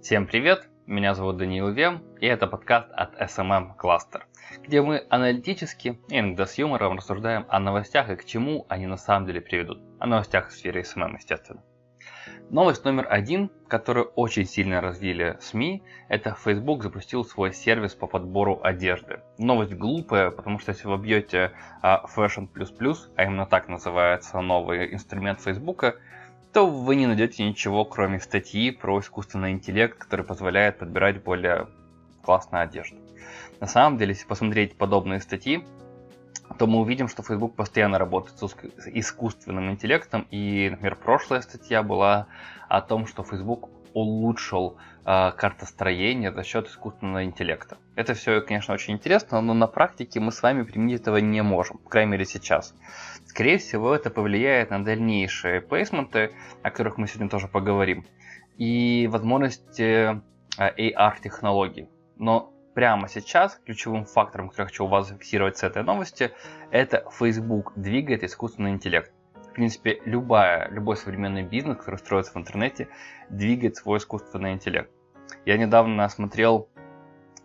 Всем привет, меня зовут Даниил Вем, и это подкаст от SMM Cluster, где мы аналитически и иногда с юмором рассуждаем о новостях и к чему они на самом деле приведут. О новостях в сфере SMM, естественно. Новость номер один, которую очень сильно развили СМИ, это Facebook запустил свой сервис по подбору одежды. Новость глупая, потому что если вы бьете uh, Fashion++, а именно так называется новый инструмент Facebook, то вы не найдете ничего, кроме статьи про искусственный интеллект, который позволяет подбирать более классную одежду. На самом деле, если посмотреть подобные статьи, то мы увидим, что Facebook постоянно работает с искусственным интеллектом. И, например, прошлая статья была о том, что Facebook улучшил э, картостроение за счет искусственного интеллекта. Это все, конечно, очень интересно, но на практике мы с вами применить этого не можем, по крайней мере сейчас. Скорее всего, это повлияет на дальнейшие плейсменты, о которых мы сегодня тоже поговорим, и возможности э, AR-технологий. Но прямо сейчас ключевым фактором, который я хочу у вас зафиксировать с этой новости, это Facebook двигает искусственный интеллект. Принципе, любая, любой современный бизнес, который строится в интернете, двигает свой искусственный интеллект. Я недавно смотрел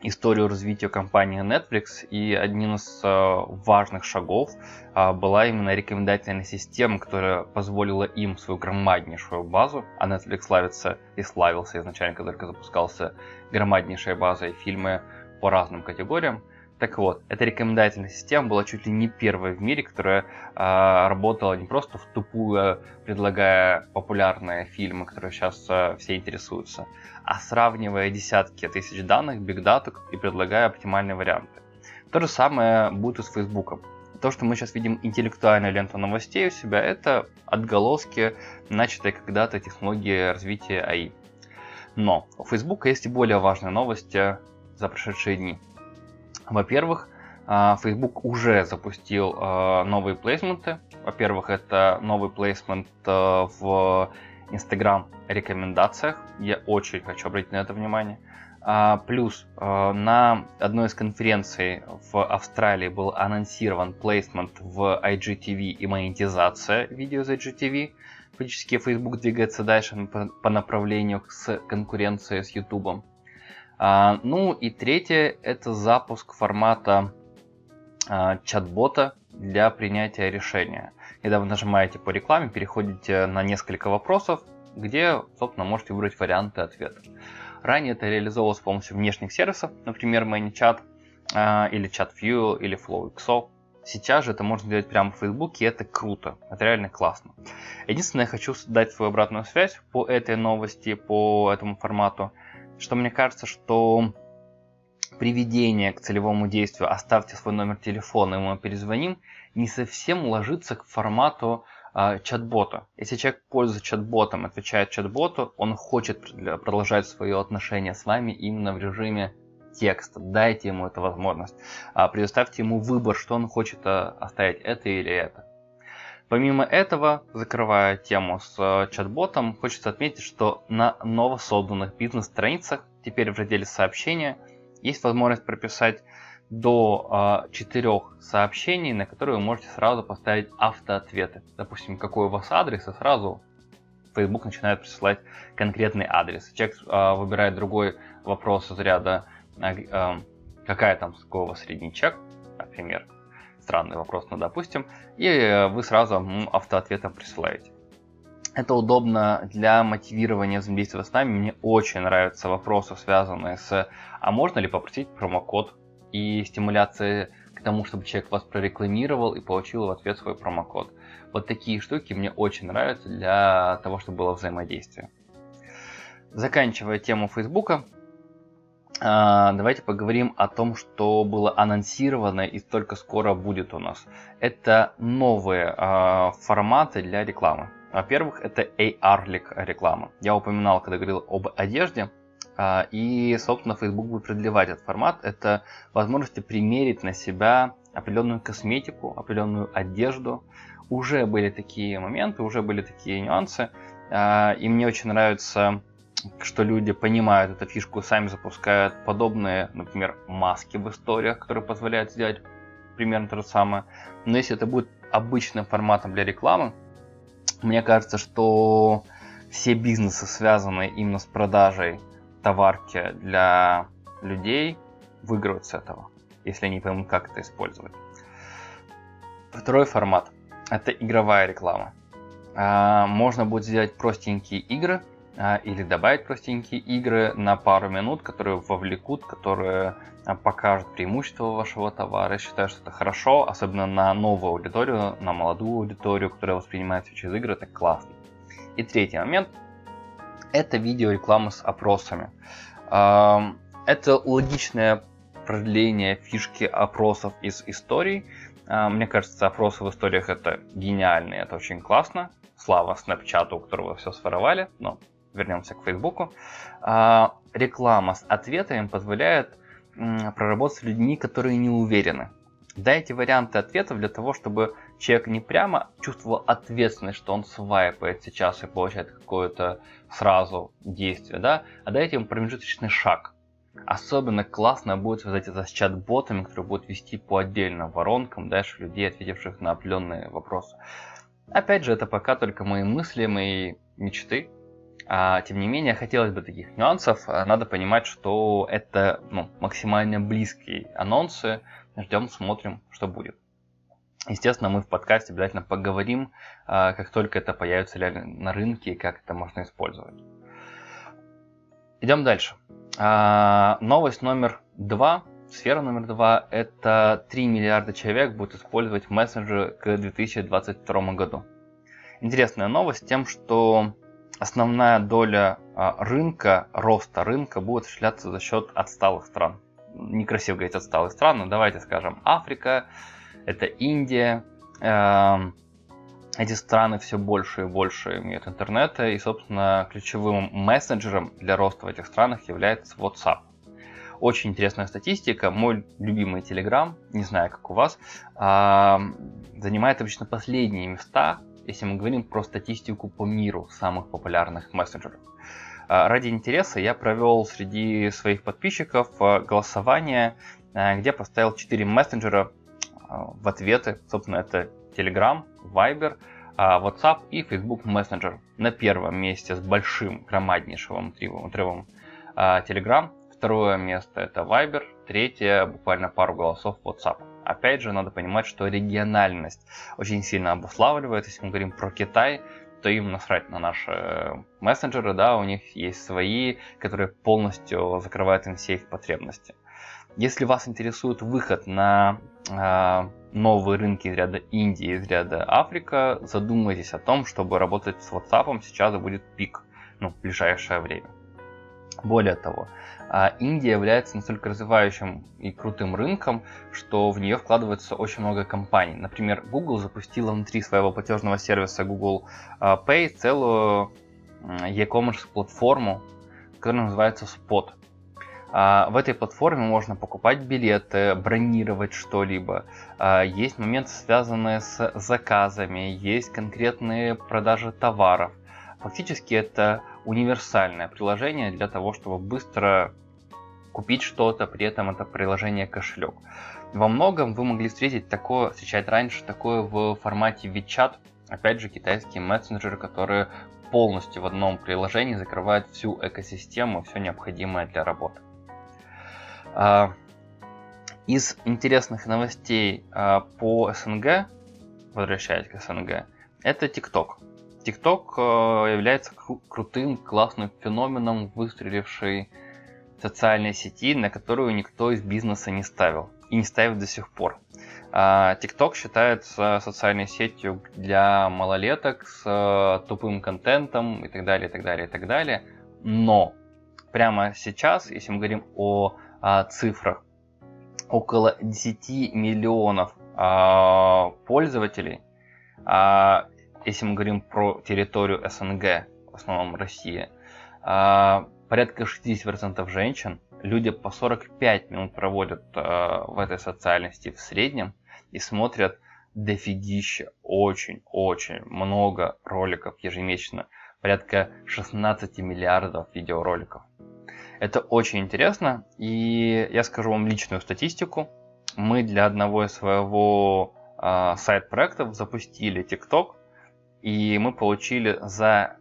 историю развития компании Netflix, и одним из э, важных шагов э, была именно рекомендательная система, которая позволила им свою громаднейшую базу, а Netflix славится и славился изначально, когда только запускался громаднейшая база и фильмы по разным категориям. Так вот, эта рекомендательная система была чуть ли не первой в мире, которая э, работала не просто в тупую, предлагая популярные фильмы, которые сейчас э, все интересуются, а сравнивая десятки тысяч данных, бигдату и предлагая оптимальные варианты. То же самое будет и с Фейсбуком. То, что мы сейчас видим интеллектуальную ленту новостей у себя, это отголоски начатой когда-то технологии развития АИ. Но у Facebook есть и более важные новости, за прошедшие дни. Во-первых, а, Facebook уже запустил а, новые плейсменты. Во-первых, это новый плейсмент а, в Instagram рекомендациях. Я очень хочу обратить на это внимание. Плюс на одной из конференций в Австралии был анонсирован плейсмент в IGTV и монетизация видео из IGTV. Фактически Facebook двигается дальше по направлению с конкуренцией с YouTube. А, ну и третье это запуск формата а, чат-бота для принятия решения. Когда вы нажимаете по рекламе, переходите на несколько вопросов, где, собственно, можете выбрать варианты ответа. Ранее это реализовывалось с помощью внешних сервисов, например, ManyChat, а, или ChatView, или FlowXO. Сейчас же это можно сделать прямо в Facebook, и это круто, это реально классно. Единственное, я хочу дать свою обратную связь по этой новости, по этому формату – что мне кажется, что приведение к целевому действию «оставьте свой номер телефона, и мы перезвоним» не совсем ложится к формату э, чат-бота. Если человек пользуется чат-ботом, отвечает чат-боту, он хочет продолжать свое отношение с вами именно в режиме текста. Дайте ему эту возможность. А предоставьте ему выбор, что он хочет а, оставить, это или это. Помимо этого, закрывая тему с э, чат-ботом, хочется отметить, что на новосозданных бизнес-страницах, теперь в разделе сообщения, есть возможность прописать до э, 4 сообщений, на которые вы можете сразу поставить автоответы. Допустим, какой у вас адрес, и сразу Facebook начинает присылать конкретный адрес. Человек э, выбирает другой вопрос из ряда, э, э, какая там, с какого средний чек, например, странный вопрос, но допустим, и э, вы сразу автоответом присылаете. Это удобно для мотивирования взаимодействия с нами. Мне очень нравятся вопросы, связанные с «А можно ли попросить промокод?» и стимуляция к тому, чтобы человек вас прорекламировал и получил в ответ свой промокод. Вот такие штуки мне очень нравятся для того, чтобы было взаимодействие. Заканчивая тему Фейсбука, давайте поговорим о том, что было анонсировано и только скоро будет у нас. Это новые э, форматы для рекламы. Во-первых, это AR реклама. Я упоминал, когда говорил об одежде. Э, и, собственно, Facebook будет продлевать этот формат. Это возможность примерить на себя определенную косметику, определенную одежду. Уже были такие моменты, уже были такие нюансы. И мне очень нравится что люди понимают эту фишку, сами запускают подобные, например, маски в историях, которые позволяют сделать примерно то же самое. Но если это будет обычным форматом для рекламы, мне кажется, что все бизнесы, связанные именно с продажей товарки для людей выигрывают с этого, если они поймут, как это использовать. Второй формат – это игровая реклама. А, можно будет сделать простенькие игры или добавить простенькие игры на пару минут, которые вовлекут, которые а, покажут преимущества вашего товара. Я считаю, что это хорошо, особенно на новую аудиторию, на молодую аудиторию, которая воспринимает все через игры, это классно. И третий момент – это видеореклама с опросами. Это логичное продление фишки опросов из историй. Мне кажется, опросы в историях это гениально, это очень классно. Слава Снапчату, у которого все своровали, но вернемся к Фейсбуку. Реклама с ответами позволяет проработать с людьми, которые не уверены. Дайте варианты ответов для того, чтобы человек не прямо чувствовал ответственность, что он свайпает сейчас и получает какое-то сразу действие, да, а дайте ему промежуточный шаг. Особенно классно будет связать это с чат-ботами, которые будут вести по отдельным воронкам дальше людей, ответивших на определенные вопросы. Опять же, это пока только мои мысли, мои мечты. А, тем не менее, хотелось бы таких нюансов. А, надо понимать, что это ну, максимально близкие анонсы. Ждем, смотрим, что будет. Естественно, мы в подкасте обязательно поговорим, а, как только это появится реально на рынке и как это можно использовать. Идем дальше. Новость номер два, сфера номер два, это 3 миллиарда человек будут использовать мессенджеры к 2022 году. Интересная новость тем, что основная доля а, рынка, роста рынка будет осуществляться за счет отсталых стран. Некрасиво говорить отсталых стран, но давайте скажем Африка, это Индия. Эм, эти страны все больше и больше имеют интернета, и, собственно, ключевым мессенджером для роста в этих странах является WhatsApp. Очень интересная статистика. Мой любимый Telegram, не знаю, как у вас, занимает обычно последние места если мы говорим про статистику по миру самых популярных мессенджеров. А, ради интереса я провел среди своих подписчиков а, голосование, а, где поставил 4 мессенджера в ответы. Собственно, это Telegram, Viber, WhatsApp и Facebook Messenger. На первом месте с большим громаднейшим отрывом, отрывом Telegram. Второе место это Viber. Третье буквально пару голосов WhatsApp. Опять же, надо понимать, что региональность очень сильно обуславливает. Если мы говорим про Китай, то им насрать на наши э, мессенджеры, да, у них есть свои, которые полностью закрывают им все их потребности. Если вас интересует выход на э, новые рынки из ряда Индии, из ряда Африка, задумайтесь о том, чтобы работать с WhatsApp сейчас будет пик, ну, в ближайшее время. Более того, а, Индия является настолько развивающим и крутым рынком, что в нее вкладывается очень много компаний. Например, Google запустила внутри своего платежного сервиса Google а, Pay целую e-commerce платформу, которая называется Spot. А, в этой платформе можно покупать билеты, бронировать что-либо. Есть моменты, связанные с заказами, есть конкретные продажи товаров. Фактически это универсальное приложение для того, чтобы быстро купить что-то, при этом это приложение кошелек. Во многом вы могли встретить такое, встречать раньше такое в формате WeChat, опять же китайские мессенджеры, которые полностью в одном приложении закрывают всю экосистему, все необходимое для работы. А, из интересных новостей а, по СНГ, возвращаясь к СНГ, это TikTok. TikTok э, является крутым, классным феноменом, выстрелившей социальной сети, на которую никто из бизнеса не ставил и не ставит до сих пор. А, TikTok считается социальной сетью для малолеток с э, тупым контентом и так далее, и так далее, и так далее. Но прямо сейчас, если мы говорим о, о цифрах, около 10 миллионов а, пользователей а, если мы говорим про территорию СНГ, в основном Россия, а, порядка 60% женщин, люди по 45 минут проводят а, в этой социальности в среднем и смотрят дофигища, очень-очень много роликов ежемесячно, порядка 16 миллиардов видеороликов. Это очень интересно, и я скажу вам личную статистику. Мы для одного из своего э, сайт-проектов запустили TikTok, и мы получили за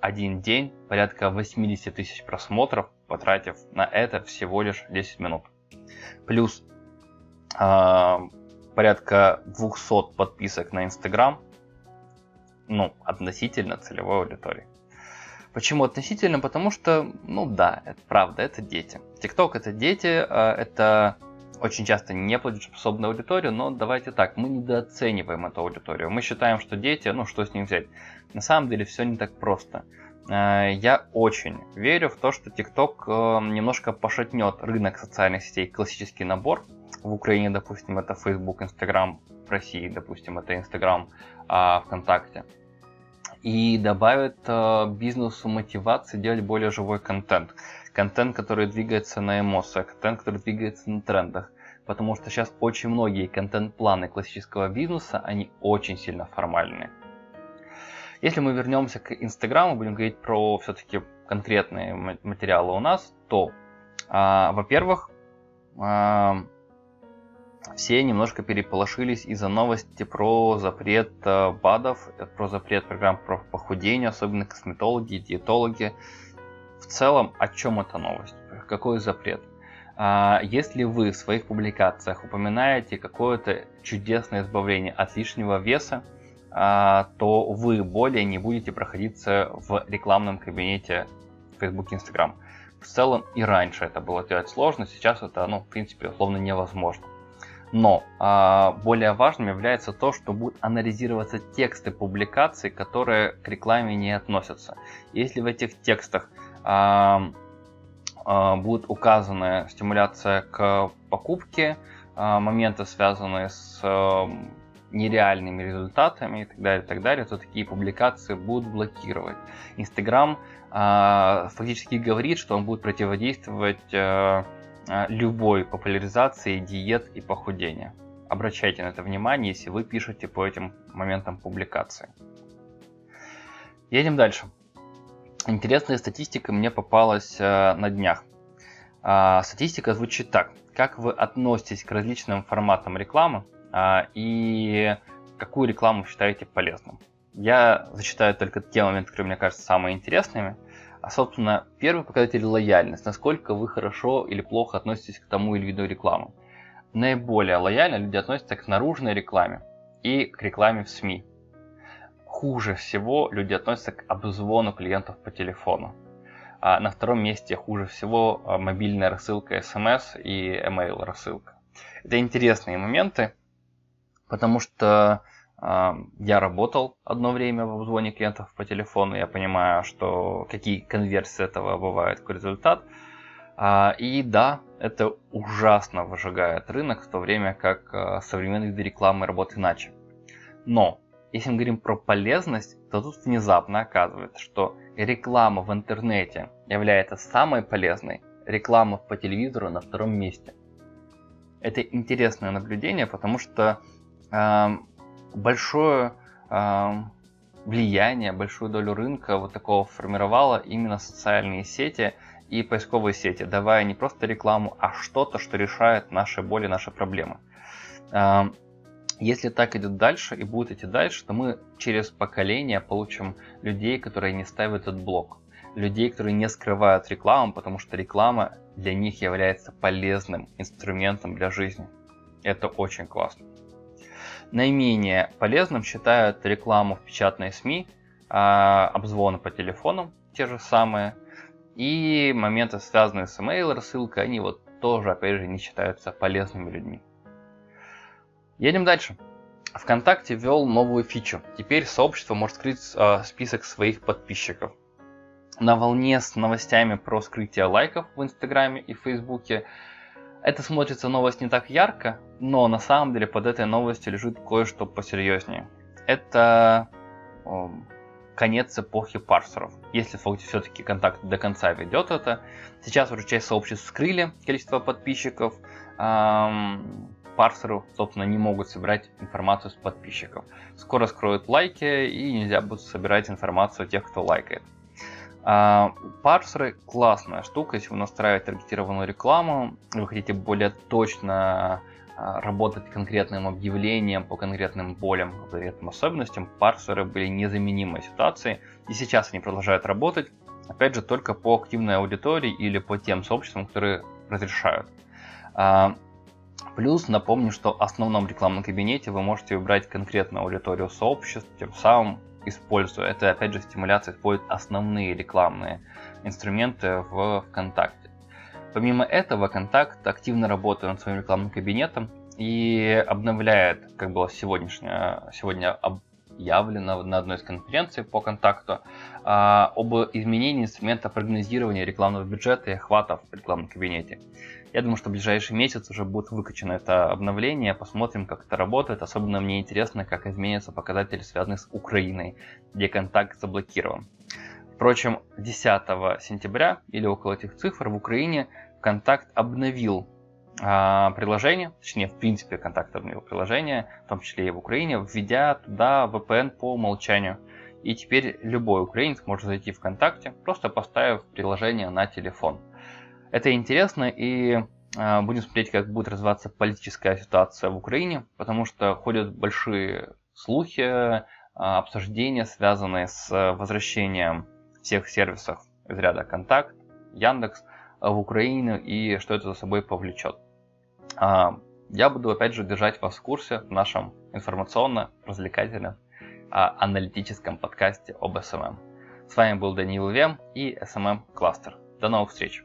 один день порядка 80 тысяч просмотров потратив на это всего лишь 10 минут. Плюс э, порядка 200 подписок на Инстаграм, ну, относительно целевой аудитории. Почему относительно? Потому что, ну да, это правда, это дети. ТикТок это дети, а, это очень часто не платежеспособная аудитория, но давайте так, мы недооцениваем эту аудиторию. Мы считаем, что дети, ну что с ним взять? На самом деле все не так просто. А, я очень верю в то, что TikTok а, немножко пошатнет рынок социальных сетей, классический набор. В Украине, допустим, это Facebook, Instagram, в России, допустим, это Instagram, ВКонтакте и добавит э, бизнесу мотивации делать более живой контент. Контент, который двигается на эмоциях, контент, который двигается на трендах. Потому что сейчас очень многие контент-планы классического бизнеса, они очень сильно формальные. Если мы вернемся к Инстаграму, будем говорить про все-таки конкретные материалы у нас, то, э, во-первых, э, все немножко переполошились из-за новости про запрет э, БАДов, э, про запрет программ по похудению, особенно косметологи, диетологи. В целом, о чем эта новость? Какой запрет? А, если вы в своих публикациях упоминаете какое-то чудесное избавление от лишнего веса, а, то вы более не будете проходиться в рекламном кабинете Facebook и Instagram. В целом и раньше это было делать сложно, сейчас это, ну, в принципе, условно невозможно. Но а, более важным является то, что будут анализироваться тексты публикаций, которые к рекламе не относятся. Если в этих текстах будет указана стимуляция к покупке, а, моменты, связанные с а, нереальными результатами и так далее, и так далее, то такие публикации будут блокировать. Инстаграм а, фактически говорит, что он будет противодействовать а, а, любой популяризации диет и похудения. Обращайте на это внимание, если вы пишете по этим моментам публикации. Едем дальше. Интересная статистика мне попалась э, на днях. Э, статистика звучит так. Как вы относитесь к различным форматам рекламы э, и какую рекламу считаете полезным? Я зачитаю только те моменты, которые мне кажутся самыми интересными. А, собственно, первый показатель – лояльность. Насколько вы хорошо или плохо относитесь к тому или виду рекламы. Наиболее лояльно люди относятся к наружной рекламе и к рекламе в СМИ. Хуже всего люди относятся к обзвону клиентов по телефону. А на втором месте хуже всего а, мобильная рассылка смс и email рассылка. Это интересные моменты, потому что я работал одно время в обзвоне клиентов по телефону, я понимаю, что какие конверсии этого бывают, какой результат. А, и да, это ужасно выжигает рынок, в то время как а, современные виды рекламы работают иначе. Но, если мы говорим про полезность, то тут внезапно оказывается, что реклама в интернете является самой полезной, реклама по телевизору на втором месте. Это интересное наблюдение, потому что большое э, влияние, большую долю рынка вот такого формировало именно социальные сети и поисковые сети, давая не просто рекламу, а что-то, что решает наши боли, наши проблемы. Э, если так идет дальше и будет идти дальше, то мы через поколение получим людей, которые не ставят этот блок. Людей, которые не скрывают рекламу, потому что реклама для них является полезным инструментом для жизни. Это очень классно. Наименее полезным считают рекламу в печатной СМИ, а, обзвоны по телефонам, те же самые, и моменты, связанные с email рассылкой, они вот тоже, опять же, не считаются полезными людьми. Едем дальше. ВКонтакте ввел новую фичу. Теперь сообщество может скрыть э, список своих подписчиков. На волне с новостями про скрытие лайков в Инстаграме и Фейсбуке это смотрится новость не так ярко, но на самом деле под этой новостью лежит кое-что посерьезнее. Это о, конец эпохи парсеров. Если все-таки контакт до конца ведет это. Сейчас уже часть сообществ скрыли количество подписчиков. Эм, парсеры, собственно, не могут собирать информацию с подписчиков. Скоро скроют лайки и нельзя будет собирать информацию тех, кто лайкает. А, парсеры классная штука, если вы настраиваете таргетированную рекламу, вы хотите более точно а, работать конкретным объявлением по конкретным болям, конкретным особенностям, парсеры были незаменимой ситуацией, и сейчас они продолжают работать. опять же, только по активной аудитории или по тем сообществам, которые разрешают. Плюс напомню, что в основном рекламном кабинете вы можете выбрать конкретную аудиторию сообществ, тем самым используя это, опять же, стимуляция использует основные рекламные инструменты в ВКонтакте. Помимо этого, Контакт активно работает над своим рекламным кабинетом и обновляет, как было сегодняшнее, сегодня объявлено на одной из конференций по контакту, а, об изменении инструмента прогнозирования рекламного бюджета и охватов в рекламном кабинете. Я думаю, что в ближайший месяц уже будет выкачано это обновление, посмотрим, как это работает. Особенно мне интересно, как изменятся показатели, связанные с Украиной, где контакт заблокирован. Впрочем, 10 сентября или около этих цифр в Украине Контакт обновил приложение, точнее, в принципе, Контакт обновил приложение, в том числе и в Украине, введя туда VPN по умолчанию. И теперь любой украинец может зайти в ВКонтакте, просто поставив приложение на телефон. Это интересно и а, будем смотреть, как будет развиваться политическая ситуация в Украине, потому что ходят большие слухи, а, обсуждения, связанные с возвращением всех сервисов из ряда Контакт, Яндекс в Украину и что это за собой повлечет. А, я буду опять же держать вас в курсе в нашем информационно-развлекательном а, аналитическом подкасте об SMM. С вами был Даниил Вем и SMM Cluster. До новых встреч!